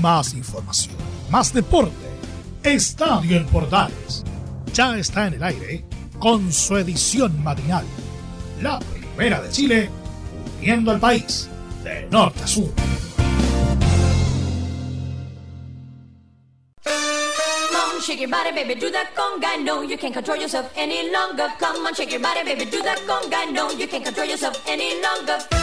Más información, más deporte. Estadio en Portales. Ya está en el aire con su edición matinal. La primera de Chile, uniendo al país de norte a sur. shake your body, baby, do that conga. No, you can't control yourself any longer. Come on, shake your body, baby, do that conga. No, you can't control yourself any longer.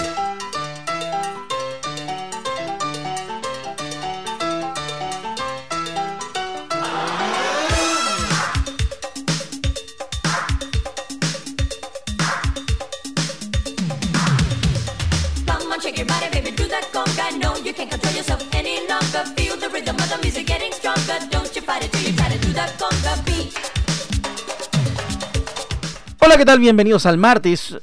Hola, ¿qué tal? Bienvenidos al martes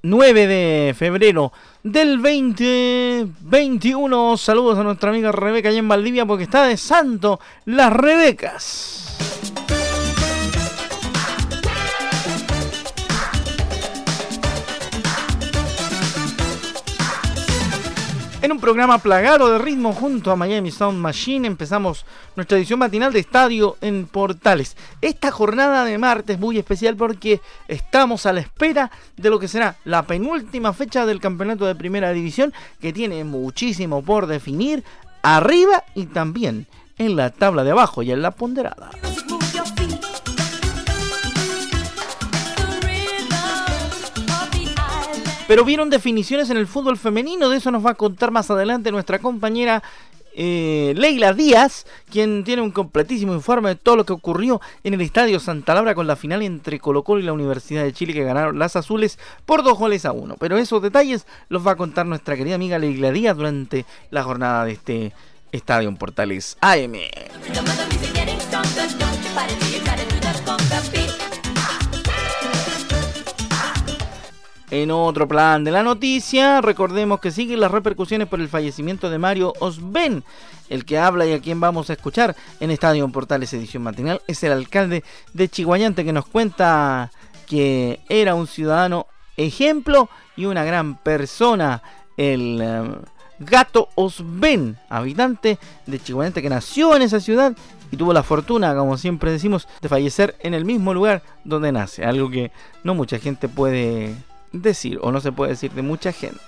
9 de febrero del 2021. Saludos a nuestra amiga Rebeca allá en Valdivia porque está de santo las Rebecas. En un programa plagado de ritmo junto a Miami Sound Machine empezamos nuestra edición matinal de Estadio en Portales. Esta jornada de martes muy especial porque estamos a la espera de lo que será la penúltima fecha del campeonato de primera división que tiene muchísimo por definir arriba y también en la tabla de abajo y en la ponderada. Pero vieron definiciones en el fútbol femenino, de eso nos va a contar más adelante nuestra compañera eh, Leila Díaz, quien tiene un completísimo informe de todo lo que ocurrió en el Estadio Santa Laura con la final entre Colo Colo y la Universidad de Chile que ganaron las azules por dos goles a uno. Pero esos detalles los va a contar nuestra querida amiga Leila Díaz durante la jornada de este Estadio en Portales AM. En otro plan de la noticia, recordemos que siguen las repercusiones por el fallecimiento de Mario Osben. El que habla y a quien vamos a escuchar en Estadio Portales Edición Matinal es el alcalde de Chihuayante que nos cuenta que era un ciudadano ejemplo y una gran persona. El eh, gato Osben, habitante de Chihuayante que nació en esa ciudad y tuvo la fortuna, como siempre decimos, de fallecer en el mismo lugar donde nace. Algo que no mucha gente puede decir o no se puede decir de mucha gente.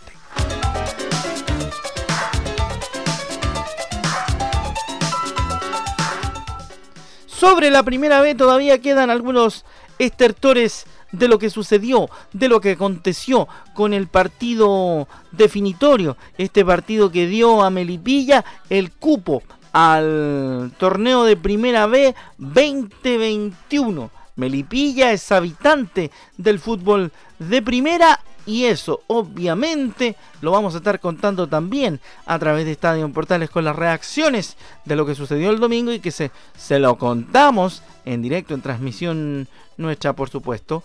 Sobre la primera vez todavía quedan algunos estertores de lo que sucedió, de lo que aconteció con el partido definitorio, este partido que dio a Melipilla el cupo al torneo de primera B 2021. Melipilla es habitante del fútbol de primera y eso obviamente lo vamos a estar contando también a través de Estadio Portales con las reacciones de lo que sucedió el domingo y que se, se lo contamos en directo, en transmisión nuestra por supuesto,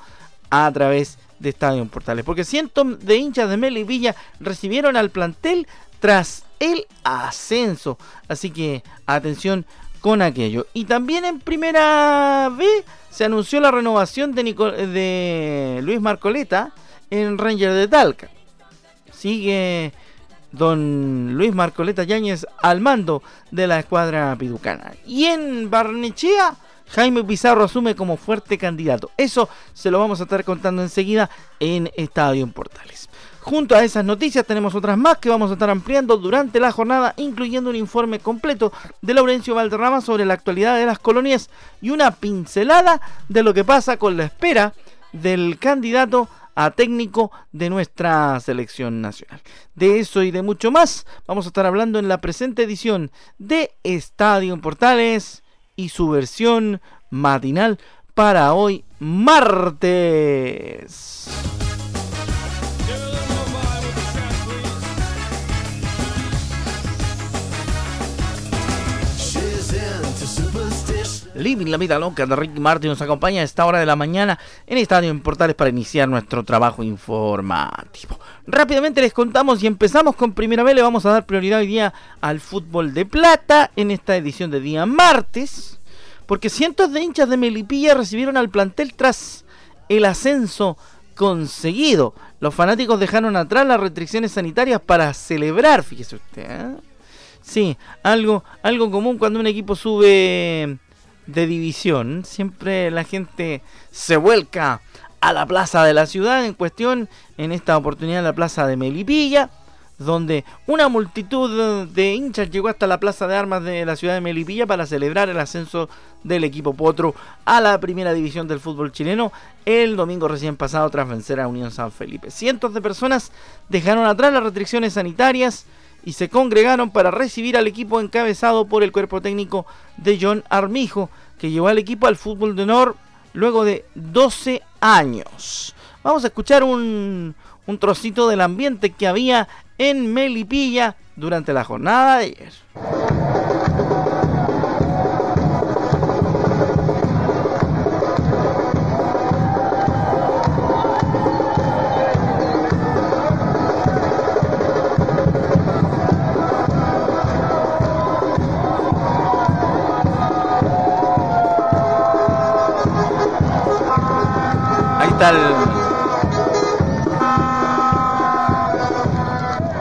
a través de Estadio Portales. Porque cientos de hinchas de Melipilla recibieron al plantel tras el ascenso. Así que atención con aquello. Y también en primera B se anunció la renovación de, Nico- de Luis Marcoleta en Ranger de Talca. Sigue don Luis Marcoleta Yáñez al mando de la escuadra piducana. Y en Barnechea, Jaime Pizarro asume como fuerte candidato. Eso se lo vamos a estar contando enseguida en Estadio en Portales. Junto a esas noticias tenemos otras más que vamos a estar ampliando durante la jornada, incluyendo un informe completo de Laurencio Valderrama sobre la actualidad de las colonias y una pincelada de lo que pasa con la espera del candidato a técnico de nuestra selección nacional. De eso y de mucho más vamos a estar hablando en la presente edición de Estadio Portales y su versión matinal para hoy martes. Living la vida loca de Ricky Martin nos acompaña a esta hora de la mañana en Estadio en Portales para iniciar nuestro trabajo informativo. Rápidamente les contamos y empezamos con Primera vez. Le vamos a dar prioridad hoy día al fútbol de plata en esta edición de día martes. Porque cientos de hinchas de Melipilla recibieron al plantel tras el ascenso conseguido. Los fanáticos dejaron atrás las restricciones sanitarias para celebrar, fíjese usted. ¿eh? Sí, algo, algo común cuando un equipo sube de división. Siempre la gente se vuelca a la plaza de la ciudad en cuestión, en esta oportunidad la plaza de Melipilla, donde una multitud de hinchas llegó hasta la plaza de armas de la ciudad de Melipilla para celebrar el ascenso del equipo Potro a la primera división del fútbol chileno el domingo recién pasado tras vencer a Unión San Felipe. Cientos de personas dejaron atrás las restricciones sanitarias y se congregaron para recibir al equipo encabezado por el cuerpo técnico de John Armijo, que llevó al equipo al fútbol de honor luego de 12 años. Vamos a escuchar un, un trocito del ambiente que había en Melipilla durante la jornada de ayer.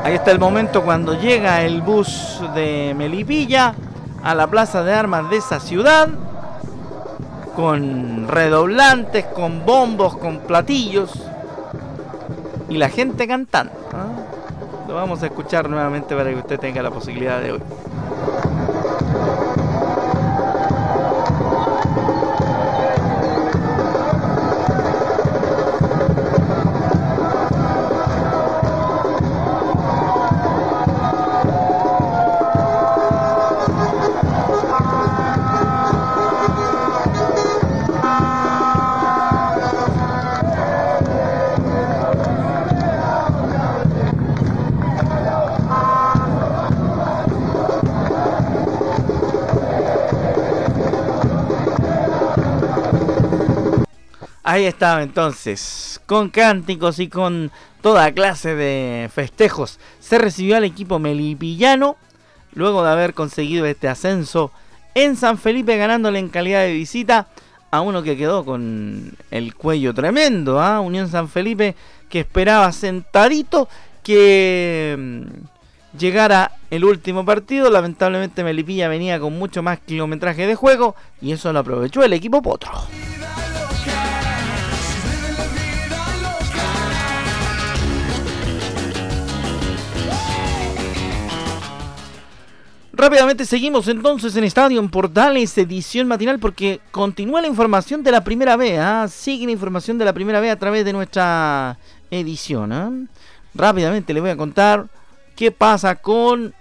Ahí está el momento cuando llega el bus de Melipilla a la plaza de armas de esa ciudad con redoblantes, con bombos, con platillos y la gente cantando. ¿ah? Lo vamos a escuchar nuevamente para que usted tenga la posibilidad de hoy. Ahí estaba entonces, con cánticos y con toda clase de festejos. Se recibió al equipo melipillano luego de haber conseguido este ascenso en San Felipe ganándole en calidad de visita a uno que quedó con el cuello tremendo, ¿ah? Unión San Felipe que esperaba sentadito que mm, llegara el último partido. Lamentablemente Melipilla venía con mucho más kilometraje de juego y eso lo aprovechó el equipo Potro. Rápidamente seguimos entonces en Estadio en Portales, edición matinal, porque continúa la información de la primera B. ¿ah? Sigue la información de la primera B a través de nuestra edición. ¿ah? Rápidamente le voy a contar qué pasa con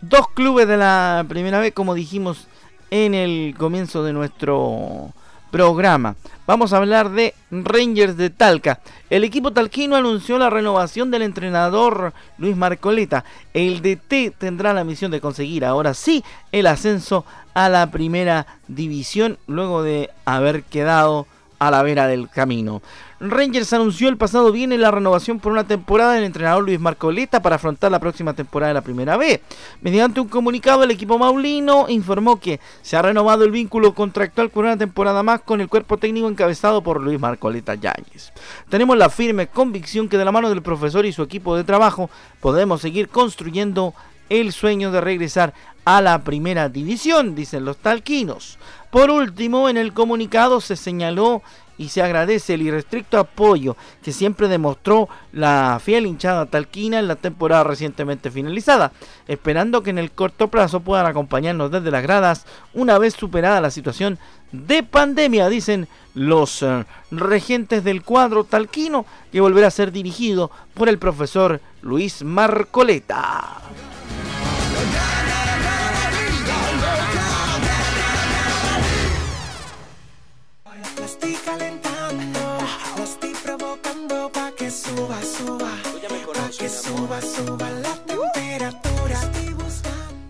dos clubes de la primera B, como dijimos en el comienzo de nuestro programa. Vamos a hablar de Rangers de Talca. El equipo talquino anunció la renovación del entrenador Luis Marcoleta. El DT tendrá la misión de conseguir ahora sí el ascenso a la primera división luego de haber quedado a la vera del camino. Rangers anunció el pasado viernes la renovación por una temporada del entrenador Luis Marcoleta para afrontar la próxima temporada de la Primera B. Mediante un comunicado, el equipo maulino informó que se ha renovado el vínculo contractual por una temporada más con el cuerpo técnico encabezado por Luis Marcoleta Yáñez. Tenemos la firme convicción que de la mano del profesor y su equipo de trabajo podemos seguir construyendo el sueño de regresar a la primera división, dicen los talquinos. Por último, en el comunicado se señaló y se agradece el irrestricto apoyo que siempre demostró la fiel hinchada talquina en la temporada recientemente finalizada, esperando que en el corto plazo puedan acompañarnos desde las gradas una vez superada la situación de pandemia, dicen los eh, regentes del cuadro talquino, que volverá a ser dirigido por el profesor Luis Marcoleta.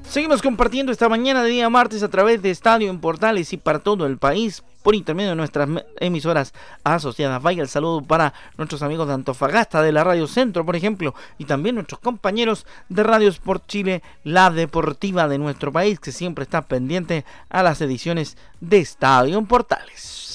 Seguimos compartiendo esta mañana de día martes a través de Estadio en Portales y para todo el país por intermedio de nuestras emisoras asociadas. Vaya el saludo para nuestros amigos de Antofagasta, de la Radio Centro, por ejemplo, y también nuestros compañeros de Radio Sport Chile, la deportiva de nuestro país, que siempre está pendiente a las ediciones de Estadio en Portales.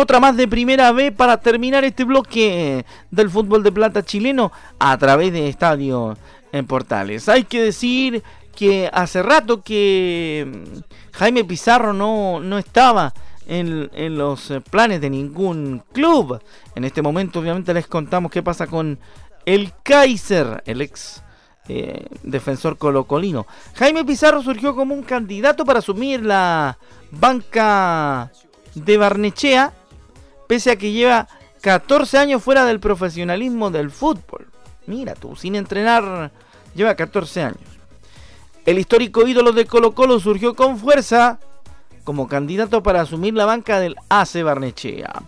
Otra más de primera B para terminar este bloque del fútbol de plata chileno a través de Estadio en Portales. Hay que decir que hace rato que mm, Jaime Pizarro no, no estaba en, en, los eh, planes de ningún club. En este momento obviamente les contamos qué pasa con el Kaiser, el ex eh, defensor colocolino. Jaime Pizarro surgió como un candidato para asumir la banca de Barnechea, pese a que lleva 14 años fuera del profesionalismo del fútbol. Mira tú, sin entrenar, lleva 14 años. El histórico ídolo de Colo Colo surgió con fuerza como candidato para asumir la banca del AC Barnechea.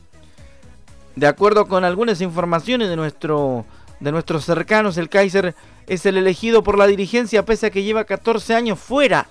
De acuerdo con algunas informaciones de, nuestro, de nuestros cercanos, el Kaiser es el elegido por la dirigencia pese a que lleva 14 años fuera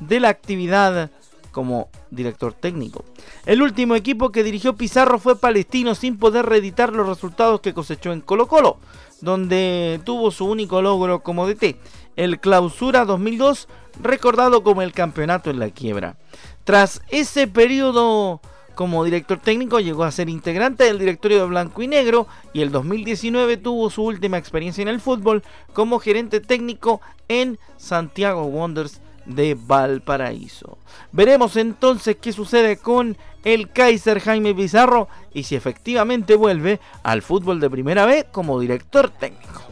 de la actividad como director técnico. El último equipo que dirigió Pizarro fue Palestino sin poder reeditar los resultados que cosechó en Colo Colo, donde tuvo su único logro como DT, el Clausura 2002, recordado como el campeonato en la quiebra. Tras ese periodo como director técnico llegó a ser integrante del directorio de Blanco y Negro y el 2019 tuvo su última experiencia en el fútbol como gerente técnico en Santiago Wonders de Valparaíso. Veremos entonces qué sucede con el Kaiser Jaime Pizarro y si efectivamente vuelve al fútbol de primera vez como director técnico.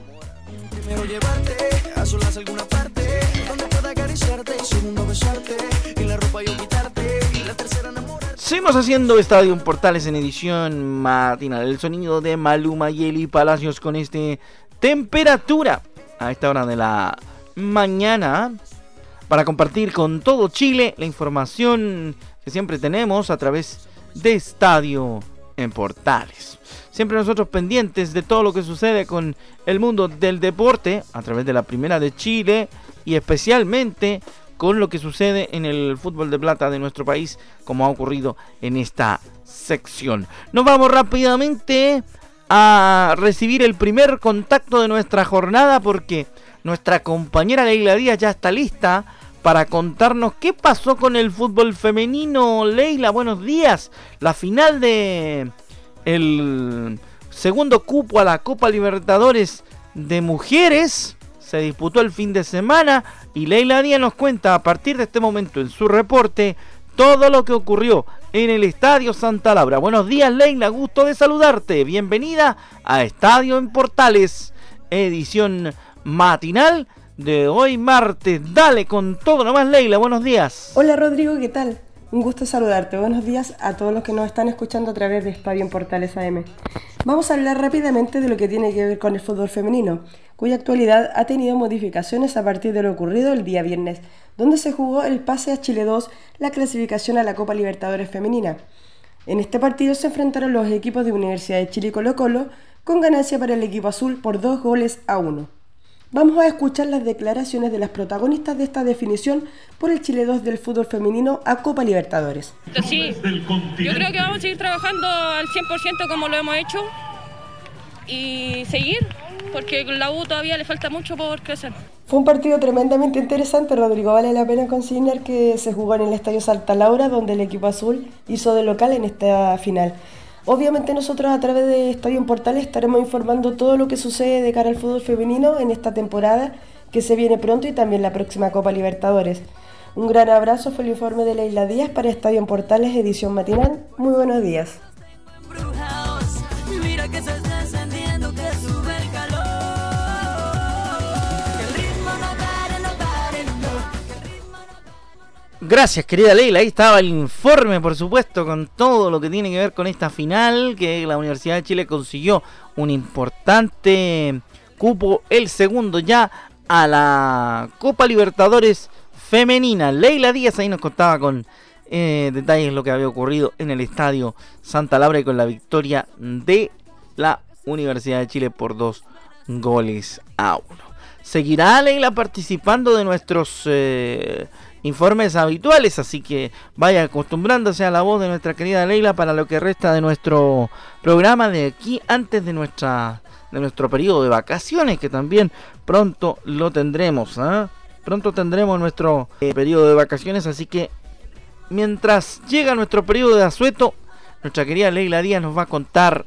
Seguimos haciendo Estadio Portales en edición matinal. El sonido de Maluma y Eli Palacios con este temperatura a esta hora de la mañana para compartir con todo Chile la información que siempre tenemos a través de Estadio en Portales. Siempre nosotros pendientes de todo lo que sucede con el mundo del deporte a través de la Primera de Chile y especialmente con lo que sucede en el fútbol de plata de nuestro país, como ha ocurrido en esta sección. Nos vamos rápidamente a recibir el primer contacto de nuestra jornada porque nuestra compañera Leila Díaz ya está lista para contarnos qué pasó con el fútbol femenino. Leila, buenos días. La final de el segundo cupo a la Copa Libertadores de mujeres se disputó el fin de semana y Leila Díaz nos cuenta a partir de este momento en su reporte todo lo que ocurrió en el Estadio Santa Laura. Buenos días Leila, gusto de saludarte. Bienvenida a Estadio en Portales, edición matinal de hoy martes. Dale con todo nomás Leila, buenos días. Hola Rodrigo, ¿qué tal? Un gusto saludarte. Buenos días a todos los que nos están escuchando a través de Estadio en Portales AM. Vamos a hablar rápidamente de lo que tiene que ver con el fútbol femenino, cuya actualidad ha tenido modificaciones a partir de lo ocurrido el día viernes, donde se jugó el pase a Chile 2, la clasificación a la Copa Libertadores Femenina. En este partido se enfrentaron los equipos de Universidad de Chile y Colo Colo, con ganancia para el equipo azul por dos goles a uno. Vamos a escuchar las declaraciones de las protagonistas de esta definición por el Chile 2 del fútbol femenino a Copa Libertadores. Sí, yo creo que vamos a seguir trabajando al 100% como lo hemos hecho y seguir, porque la U todavía le falta mucho por crecer. Fue un partido tremendamente interesante, Rodrigo. Vale la pena consignar que se jugó en el Estadio Salta Laura, donde el equipo azul hizo de local en esta final. Obviamente nosotros a través de Estadio en Portales estaremos informando todo lo que sucede de cara al fútbol femenino en esta temporada que se viene pronto y también la próxima Copa Libertadores. Un gran abrazo fue el informe de Leila Díaz para Estadio en Portales, edición matinal. Muy buenos días. Gracias, querida Leila. Ahí estaba el informe, por supuesto, con todo lo que tiene que ver con esta final, que la Universidad de Chile consiguió un importante cupo, el segundo ya, a la Copa Libertadores Femenina. Leila Díaz ahí nos contaba con eh, detalles lo que había ocurrido en el estadio Santa Laura y con la victoria de la Universidad de Chile por dos goles a uno. Seguirá Leila participando de nuestros... Eh, informes habituales, así que vaya acostumbrándose a la voz de nuestra querida Leila para lo que resta de nuestro programa de aquí antes de nuestra de nuestro periodo de vacaciones que también pronto lo tendremos, ¿ah? pronto tendremos nuestro eh, periodo de vacaciones, así que mientras llega nuestro periodo de asueto nuestra querida Leila Díaz nos va a contar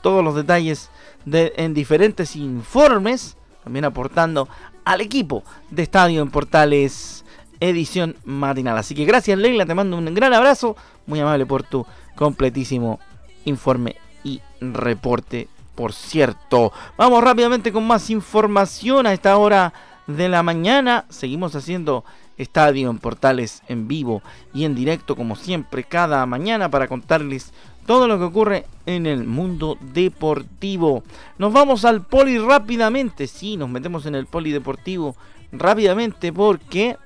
todos los detalles de, en diferentes informes, también aportando al equipo de Estadio en Portales edición matinal. Así que gracias Leila, te mando un gran abrazo, muy amable por tu completísimo informe y reporte, por cierto. Vamos rápidamente con más información a esta hora de la mañana. Seguimos haciendo Estadio en Portales en vivo y en directo como siempre cada mañana para contarles todo lo que ocurre en el mundo deportivo. Nos vamos al poli rápidamente, sí, nos metemos en el polideportivo rápidamente porque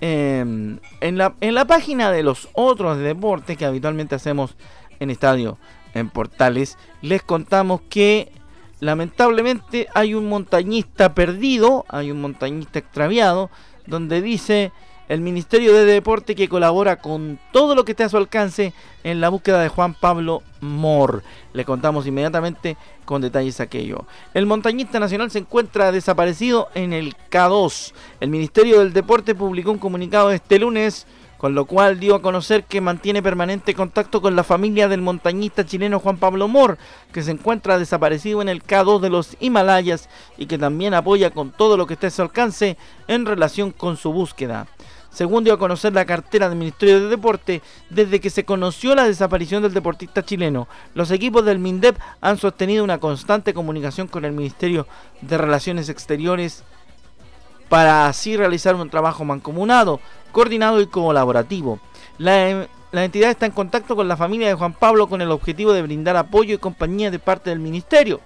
em, en, la, en la página de los otros deportes que habitualmente hacemos en estadio en Portales, les contamos que lamentablemente hay un montañista perdido, hay un montañista extraviado, donde dice el Ministerio de Deporte que colabora con todo lo que esté a su alcance en la búsqueda de Juan Pablo Mor. Le contamos inmediatamente con detalles aquello. El montañista nacional se encuentra desaparecido en el K2. El Ministerio del Deporte publicó un comunicado este lunes con lo cual dio a conocer que mantiene permanente contacto con la familia del montañista chileno Juan Pablo Mor, que se encuentra desaparecido en el K2 de los Himalayas y que también apoya con todo lo que esté a su alcance en relación con su búsqueda. Según dio a conocer la cartera del Ministerio de Deporte, desde que se conoció la desaparición del deportista chileno, los equipos del MINDEP han sostenido una constante comunicación con el Ministerio de Relaciones Exteriores para así realizar un trabajo mancomunado, coordinado y colaborativo. La, la, entidad está en contacto con la familia de Juan Pablo con el objetivo de brindar apoyo y compañía de parte del Ministerio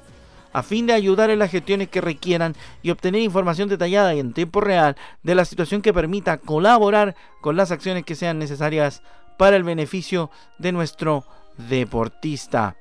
a fin de ayudar en las gestiones que requieran y obtener información detallada y en tiempo real de la situación que permita colaborar con las acciones que sean necesarias para el beneficio de nuestro deportista.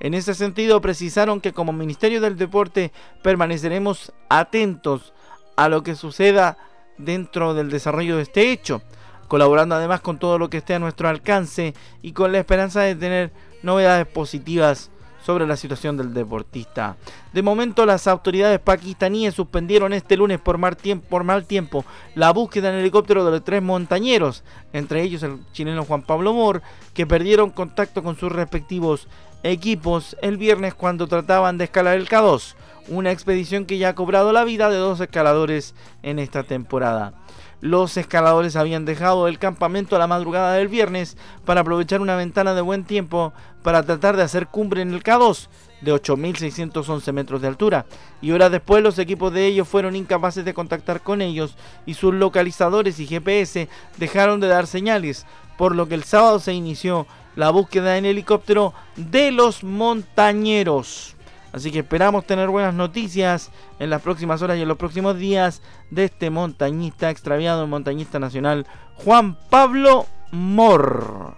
En ese sentido, precisaron que como Ministerio del Deporte permaneceremos atentos a lo que suceda dentro del desarrollo de este hecho, colaborando además con todo lo que esté a nuestro alcance y con la esperanza de tener novedades positivas sobre la situación del deportista. De momento las autoridades pakistaníes suspendieron este lunes por mal, tiempo, la búsqueda en helicóptero de los tres montañeros, entre ellos el chileno Juan Pablo Mor, que perdieron contacto con sus respectivos equipos el viernes cuando trataban de escalar el K2, una expedición que ya ha cobrado la vida de dos escaladores en esta temporada. Los escaladores habían dejado el campamento a la madrugada del viernes para aprovechar una ventana de buen tiempo para tratar de hacer cumbre en el K2 de 8.611 metros de altura y horas después los equipos de ellos fueron incapaces de contactar con ellos y sus localizadores y GPS dejaron de dar señales, por lo que el sábado se inició la búsqueda en helicóptero de los montañeros. Así que esperamos tener buenas noticias en las próximas horas y en los próximos días de este montañista extraviado, montañista nacional Juan Pablo Mor.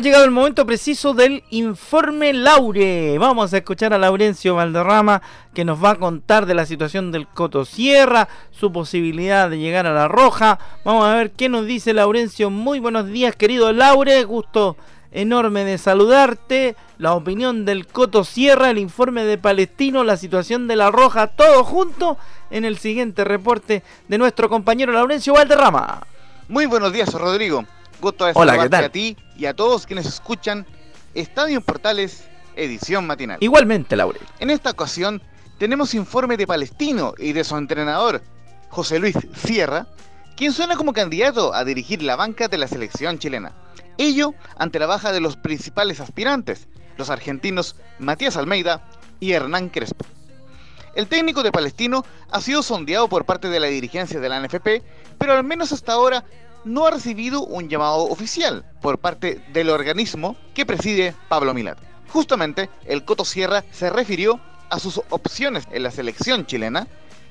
Ha llegado el momento preciso del informe Laure. Vamos a escuchar a Laurencio Valderrama que nos va a contar de la situación del Coto Sierra, su posibilidad de llegar a la Roja. Vamos a ver qué nos dice Laurencio. Muy buenos días, querido Laure. Gusto enorme de saludarte. La opinión del Coto Sierra, el informe de Palestino, la situación de la Roja, todo junto en el siguiente reporte de nuestro compañero Laurencio Valderrama. Muy buenos días, Rodrigo. Gusto de Hola, a ti y a todos quienes escuchan Estadio Portales, edición matinal. Igualmente, Laurel. En esta ocasión tenemos informe de Palestino y de su entrenador, José Luis Sierra, quien suena como candidato a dirigir la banca de la selección chilena. Ello ante la baja de los principales aspirantes, los argentinos Matías Almeida y Hernán Crespo. El técnico de Palestino ha sido sondeado por parte de la dirigencia de la NFP, pero al menos hasta ahora no ha recibido un llamado oficial por parte del organismo que preside Pablo Milat. Justamente, el Coto Sierra se refirió a sus opciones en la selección chilena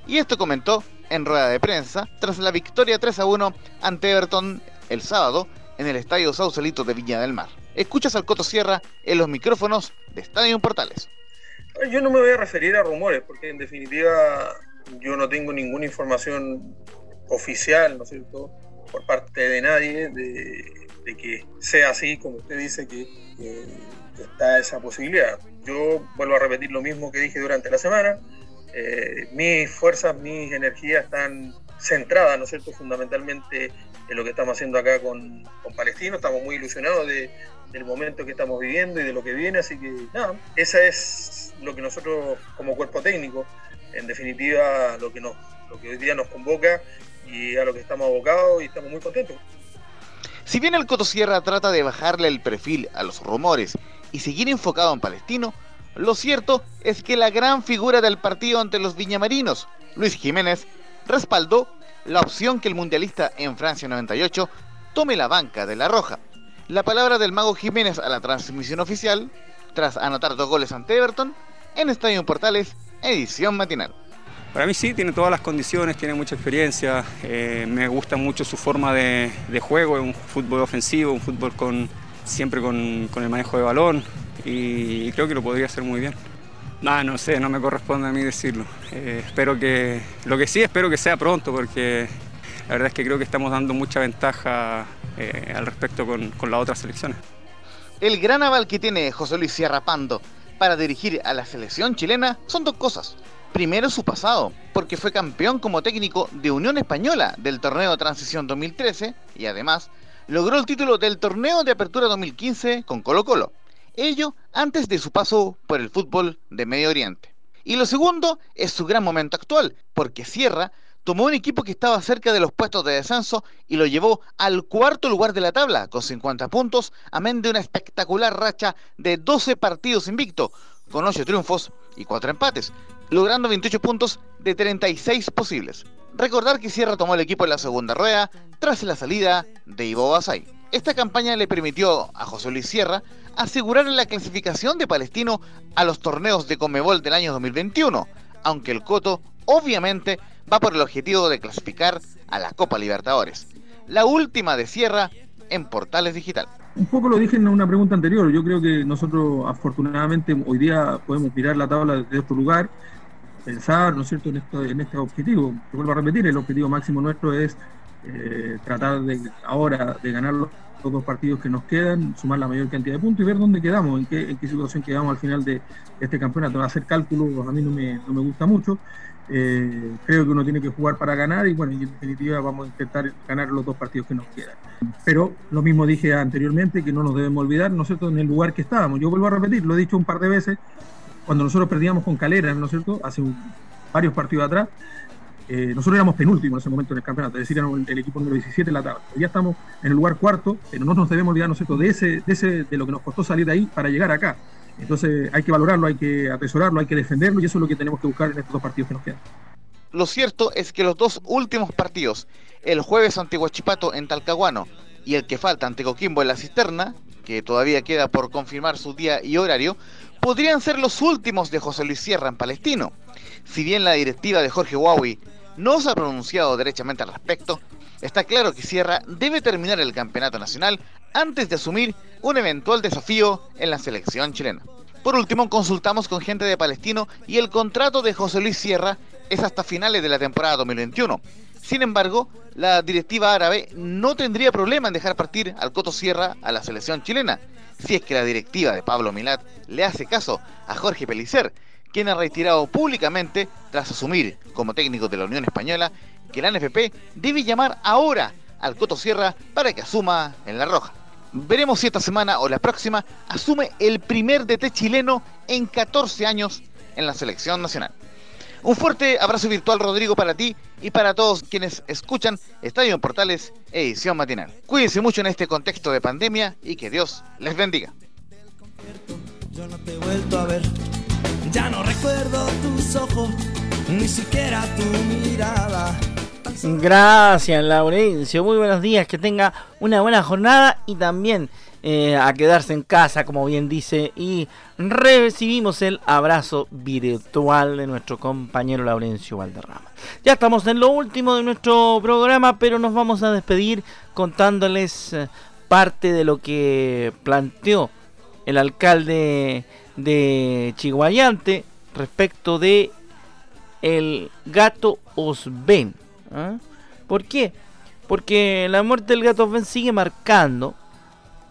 y esto comentó en rueda de prensa tras la victoria 3 a 1 ante Everton el sábado en el Estadio Sausalito de Viña del Mar. Escuchas al Coto Sierra en los micrófonos de Estadio Portales. Yo no me voy a referir a rumores porque en definitiva yo no tengo ninguna información oficial, ¿no es cierto?, por parte de nadie de, que sea así, como usted dice, que, está esa posibilidad. Yo vuelvo a repetir lo mismo que dije durante la semana. Eh, mis fuerzas, mis energías están centradas, ¿no es cierto?, fundamentalmente en lo que estamos haciendo acá con, con Palestino. Estamos muy ilusionados de, del momento que estamos viviendo y de lo que viene, así que nada, esa es lo que nosotros como cuerpo técnico, en definitiva, lo que, nos, lo que hoy día nos convoca y a lo que estamos abocados y estamos muy contentos. Si bien el Cotosierra trata de bajarle el perfil a los rumores y seguir enfocado en Palestino, lo cierto es que la gran figura del partido ante los viñamarinos, Luis Jiménez, respaldó la opción que el mundialista en Francia 98 tome la banca de la Roja. La palabra del mago Jiménez a la transmisión oficial, tras anotar dos goles ante Everton, en Estadio Portales, edición matinal. Para mí sí, tiene todas las condiciones, tiene mucha experiencia, eh, me gusta mucho su forma de, de, juego, es un fútbol ofensivo, un fútbol con, siempre con, con el manejo de balón y, creo que lo podría hacer muy bien. No, no sé, no me corresponde a mí decirlo. Eh, espero que, lo que sí espero que sea pronto porque la verdad es que creo que estamos dando mucha ventaja eh, al respecto con, con las otras selecciones. El gran aval que tiene José Luis Sierra Pando para dirigir a la selección chilena son dos cosas. Primero su pasado, porque fue campeón como técnico de Unión Española del torneo Transición 2013 y además logró el título del torneo de Apertura 2015 con Colo Colo. Ello antes de su paso por el fútbol de Medio Oriente. Y lo segundo es su gran momento actual, porque Sierra tomó un equipo que estaba cerca de los puestos de descenso y lo llevó al cuarto lugar de la tabla con 50 puntos, amén de una espectacular racha de 12 partidos invicto, con 8 triunfos y 4 empates, logrando 28 puntos de 36 posibles. Recordar que Sierra tomó el equipo en la segunda rueda tras la salida de Ivo Basay. Esta campaña le permitió a José Luis Sierra asegurar la clasificación de Palestino a los torneos de Comebol del año 2021, aunque el Coto obviamente va por el objetivo de clasificar a la Copa Libertadores. La última de Sierra en Portales Digital. Un poco lo dije en una pregunta anterior. Yo creo que nosotros, afortunadamente, hoy día podemos mirar la tabla desde otro lugar, pensar, ¿no es cierto?, en, esto, en este objetivo. Te vuelvo a repetir, el objetivo máximo nuestro es eh, tratar de ahora de ganar los, dos partidos que nos quedan, sumar la mayor cantidad de puntos y ver dónde quedamos, en qué, en qué situación quedamos al final de, este campeonato. Hacer cálculos a mí no me, no me gusta mucho. Eh, creo que uno tiene que jugar para ganar y bueno, en definitiva vamos a intentar ganar los dos partidos que nos quedan. Pero lo mismo dije anteriormente, que no nos debemos olvidar, ¿no es cierto?, en el lugar que estábamos. Yo vuelvo a repetir, lo he dicho un par de veces, cuando nosotros perdíamos con Calera, ¿no es cierto?, hace varios partidos atrás, eh, nosotros éramos penúltimos en ese momento en el campeonato, es decir, éramos el, el equipo número 17 en la tabla. Ya estamos en el lugar cuarto, pero no nos debemos olvidar, ¿no es cierto?, de, ese, de, ese, de lo que nos costó salir de ahí para llegar acá. Entonces hay que valorarlo, hay que atesorarlo, hay que defenderlo y eso es lo que tenemos que buscar en estos dos partidos que nos quedan. Lo cierto es que los dos últimos partidos, el jueves ante Huachipato en Talcahuano y el que falta ante Coquimbo en la cisterna, que todavía queda por confirmar su día y horario, podrían ser los últimos de José Luis Sierra en Palestino. Si bien la directiva de Jorge Huawei no se ha pronunciado derechamente al respecto, está claro que Sierra debe terminar el campeonato nacional antes de asumir un eventual desafío en la selección chilena. Por último, consultamos con gente de Palestino y el contrato de José Luis Sierra es hasta finales de la temporada 2021. Sin embargo, la directiva árabe no tendría problema en dejar partir al Coto Sierra a la selección chilena, si es que la directiva de Pablo Milat le hace caso a Jorge Pelicer, quien ha retirado públicamente, tras asumir como técnico de la Unión Española, que la NFP debe llamar ahora al Coto Sierra para que asuma en la roja. Veremos si esta semana o la próxima asume el primer DT chileno en 14 años en la selección nacional. Un fuerte abrazo virtual, Rodrigo, para ti y para todos quienes escuchan Estadio en Portales, edición matinal. Cuídense mucho en este contexto de pandemia y que Dios les bendiga. Yo no te he vuelto a ver, ya no recuerdo tus ojos, ni siquiera tu mirada. Gracias, Laurencio. Muy buenos días. Que tenga una buena jornada y también eh, a quedarse en casa, como bien dice. Y recibimos el abrazo virtual de nuestro compañero Laurencio Valderrama. Ya estamos en lo último de nuestro programa, pero nos vamos a despedir contándoles eh, parte de lo que planteó el alcalde de Chihuayante respecto de el gato Osben. ¿eh? ¿Por qué? Porque la muerte del gato Osben sigue marcando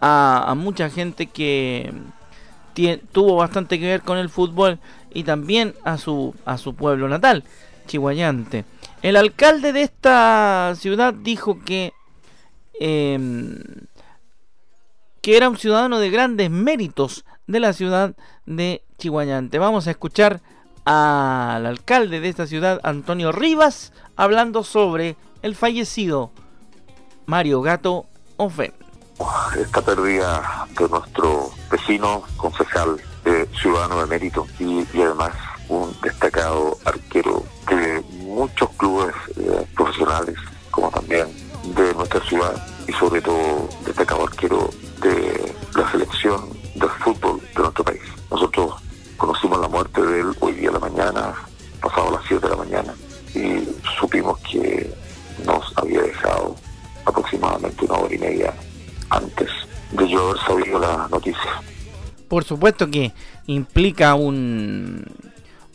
a, mucha gente que tuvo bastante que ver con el fútbol y también a su, a su pueblo natal, Chihuayante. El alcalde de esta ciudad dijo que, em, que era un ciudadano de grandes méritos de la ciudad de Chihuayante. Vamos a escuchar al alcalde de esta ciudad, Antonio Rivas, hablando sobre el fallecido Mario Gato Ofen. Esta pérdida de nuestro vecino, concejal, ciudadano de mérito y, además un destacado arquero de muchos clubes eh, supuesto que implica un,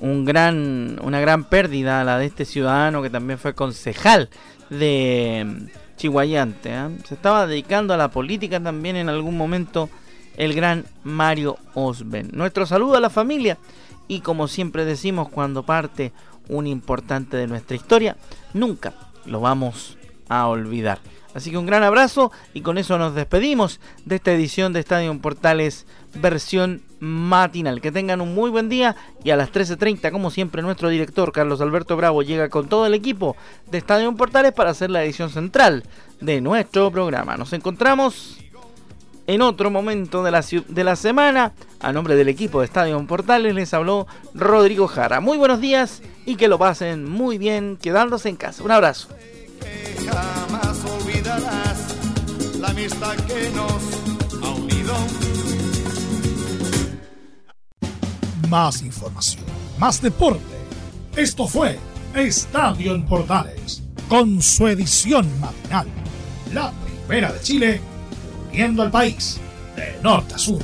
un gran, una gran pérdida la de este ciudadano que también fue concejal de Chihuayante. ¿eh? Se estaba dedicando a la política también en algún momento el gran Mario Osben. Nuestro saludo a la familia y como siempre decimos cuando parte un importante de nuestra historia, nunca lo vamos a olvidar. Así que un gran abrazo y con eso nos despedimos de esta edición de Estadio Portales versión matinal. Que tengan un muy buen día y a las 13.30 como siempre nuestro director Carlos Alberto Bravo llega con todo el equipo de Estadio Portales para hacer la edición central de nuestro programa. Nos encontramos en otro momento de la, de la semana. A nombre del equipo de Estadio Portales les habló Rodrigo Jara. Muy buenos días y que lo pasen muy bien quedándose en casa. Un abrazo. La amistad que nos ha unido. Más información, más deporte. Esto fue Estadio en Portales, con su edición matinal. La primera de Chile, viendo al país de norte a sur.